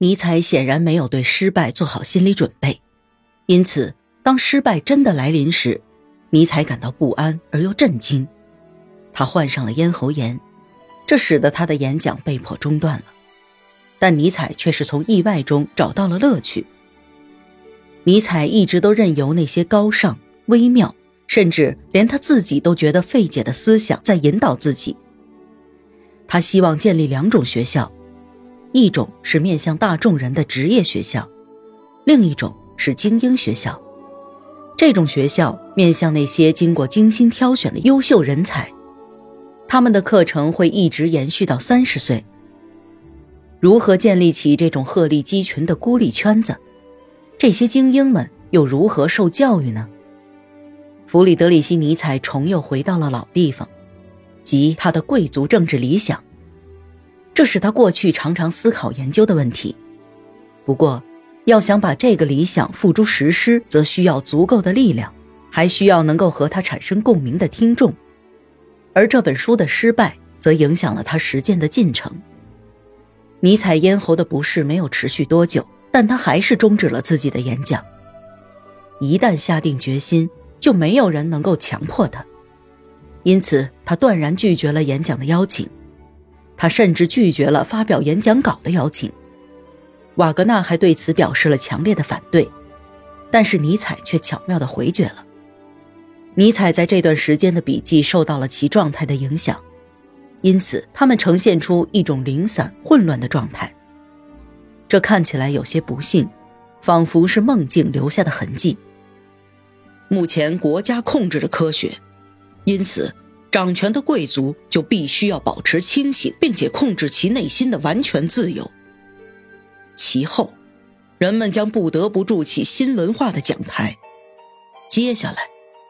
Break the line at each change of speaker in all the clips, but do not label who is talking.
尼采显然没有对失败做好心理准备，因此当失败真的来临时，尼采感到不安而又震惊。他患上了咽喉炎，这使得他的演讲被迫中断了。但尼采却是从意外中找到了乐趣。尼采一直都任由那些高尚、微妙，甚至连他自己都觉得费解的思想在引导自己。他希望建立两种学校。一种是面向大众人的职业学校，另一种是精英学校。这种学校面向那些经过精心挑选的优秀人才，他们的课程会一直延续到三十岁。如何建立起这种鹤立鸡群的孤立圈子？这些精英们又如何受教育呢？弗里德里希·尼采重又回到了老地方，即他的贵族政治理想。这是他过去常常思考研究的问题。不过，要想把这个理想付诸实施，则需要足够的力量，还需要能够和他产生共鸣的听众。而这本书的失败，则影响了他实践的进程。尼采咽喉的不适没有持续多久，但他还是终止了自己的演讲。一旦下定决心，就没有人能够强迫他。因此，他断然拒绝了演讲的邀请。他甚至拒绝了发表演讲稿的邀请，瓦格纳还对此表示了强烈的反对，但是尼采却巧妙地回绝了。尼采在这段时间的笔记受到了其状态的影响，因此他们呈现出一种零散混乱的状态。这看起来有些不幸，仿佛是梦境留下的痕迹。目前国家控制着科学，因此。掌权的贵族就必须要保持清醒，并且控制其内心的完全自由。其后，人们将不得不筑起新文化的讲台。接下来，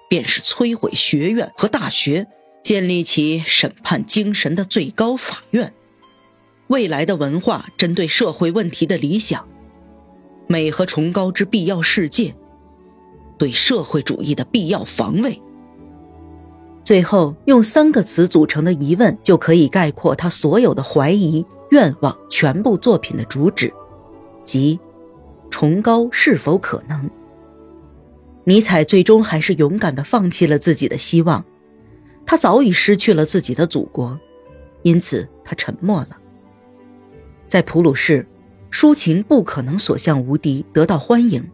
便是摧毁学院和大学，建立起审判精神的最高法院。未来的文化针对社会问题的理想，美和崇高之必要世界，对社会主义的必要防卫。最后，用三个词组成的疑问就可以概括他所有的怀疑、愿望、全部作品的主旨，即：崇高是否可能？尼采最终还是勇敢地放弃了自己的希望。他早已失去了自己的祖国，因此他沉默了。在普鲁士，抒情不可能所向无敌，得到欢迎，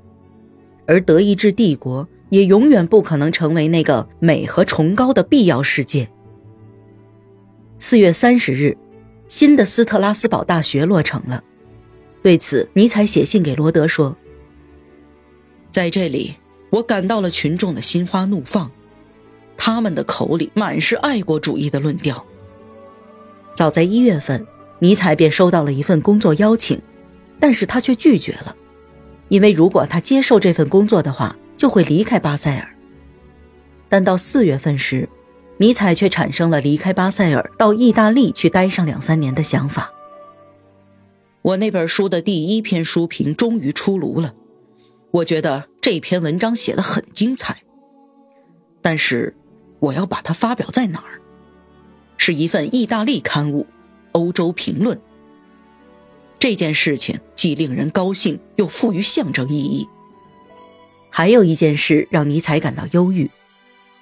而德意志帝国。也永远不可能成为那个美和崇高的必要世界。四月三十日，新的斯特拉斯堡大学落成了。对此，尼采写信给罗德说：“在这里，我感到了群众的心花怒放，他们的口里满是爱国主义的论调。”早在一月份，尼采便收到了一份工作邀请，但是他却拒绝了，因为如果他接受这份工作的话，就会离开巴塞尔，但到四月份时，尼采却产生了离开巴塞尔到意大利去待上两三年的想法。我那本书的第一篇书评终于出炉了，我觉得这篇文章写得很精彩，但是我要把它发表在哪儿？是一份意大利刊物，《欧洲评论》。这件事情既令人高兴，又富于象征意义。还有一件事让尼采感到忧郁：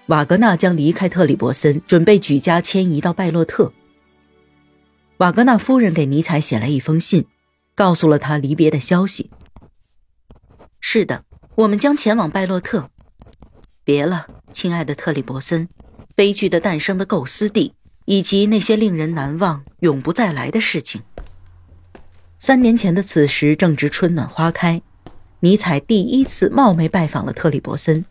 瓦格纳将离开特里伯森，准备举家迁移到拜洛特。瓦格纳夫人给尼采写了一封信，告诉了他离别的消息。是的，我们将前往拜洛特。别了，亲爱的特里伯森，悲剧的诞生的构思地，以及那些令人难忘、永不再来的事情。三年前的此时，正值春暖花开。尼采第一次冒昧拜访了特里伯森。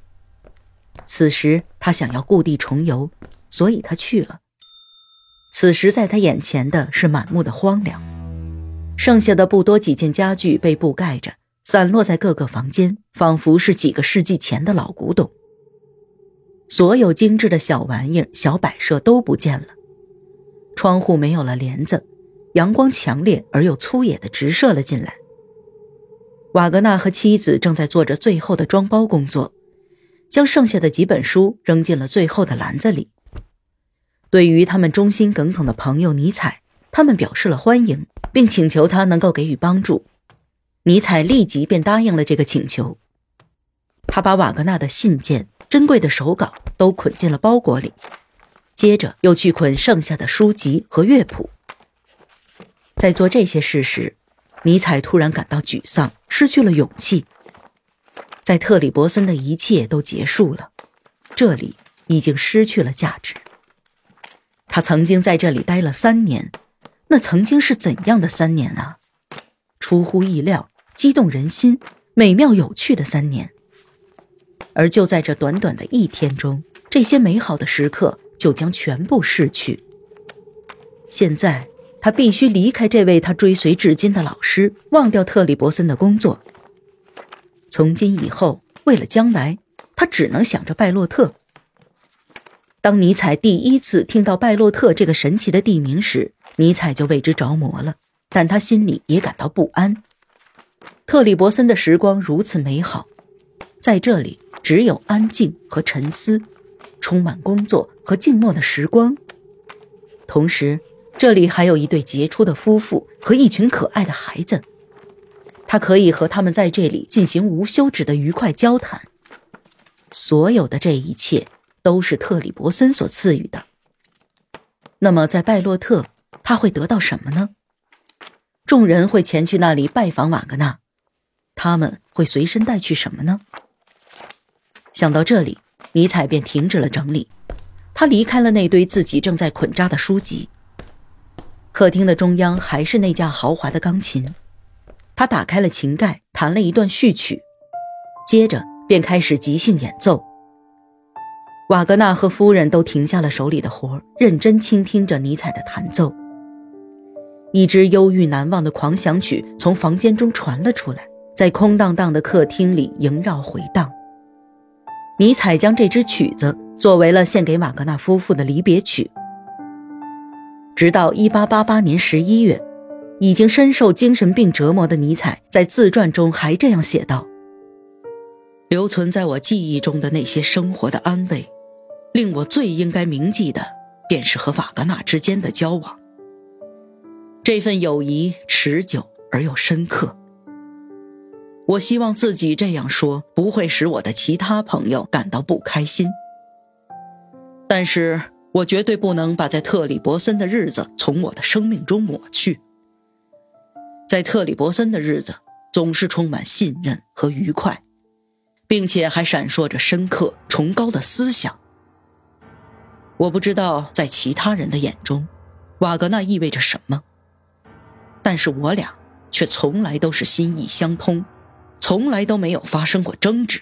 此时他想要故地重游，所以他去了。此时在他眼前的是满目的荒凉，剩下的不多几件家具被布盖着，散落在各个房间，仿佛是几个世纪前的老古董。所有精致的小玩意、小摆设都不见了，窗户没有了帘子，阳光强烈而又粗野地直射了进来。瓦格纳和妻子正在做着最后的装包工作，将剩下的几本书扔进了最后的篮子里。对于他们忠心耿耿的朋友尼采，他们表示了欢迎，并请求他能够给予帮助。尼采立即便答应了这个请求。他把瓦格纳的信件、珍贵的手稿都捆进了包裹里，接着又去捆剩下的书籍和乐谱。在做这些事时，尼采突然感到沮丧，失去了勇气。在特里伯森的一切都结束了，这里已经失去了价值。他曾经在这里待了三年，那曾经是怎样的三年啊！出乎意料、激动人心、美妙有趣的三年。而就在这短短的一天中，这些美好的时刻就将全部逝去。现在，他必须离开这位他追随至今的老师，忘掉特里伯森的工作。从今以后，为了将来，他只能想着拜洛特。当尼采第一次听到拜洛特这个神奇的地名时，尼采就为之着魔了，但他心里也感到不安。特里伯森的时光如此美好，在这里只有安静和沉思，充满工作和静默的时光。同时，这里还有一对杰出的夫妇和一群可爱的孩子。他可以和他们在这里进行无休止的愉快交谈。所有的这一切都是特里伯森所赐予的。那么，在拜洛特，他会得到什么呢？众人会前去那里拜访瓦格纳，他们会随身带去什么呢？想到这里，尼采便停止了整理。他离开了那堆自己正在捆扎的书籍。客厅的中央还是那架豪华的钢琴。他打开了琴盖，弹了一段序曲，接着便开始即兴演奏。瓦格纳和夫人都停下了手里的活认真倾听着尼采的弹奏。一支忧郁难忘的狂想曲从房间中传了出来，在空荡荡的客厅里萦绕回荡。尼采将这支曲子作为了献给瓦格纳夫妇的离别曲。直到1888年11月。已经深受精神病折磨的尼采在自传中还这样写道：“留存在我记忆中的那些生活的安慰，令我最应该铭记的，便是和瓦格纳之间的交往。这份友谊持久而又深刻。我希望自己这样说不会使我的其他朋友感到不开心，但是我绝对不能把在特里伯森的日子从我的生命中抹去。”在特里伯森的日子总是充满信任和愉快，并且还闪烁着深刻崇高的思想。我不知道在其他人的眼中，瓦格纳意味着什么，但是我俩却从来都是心意相通，从来都没有发生过争执。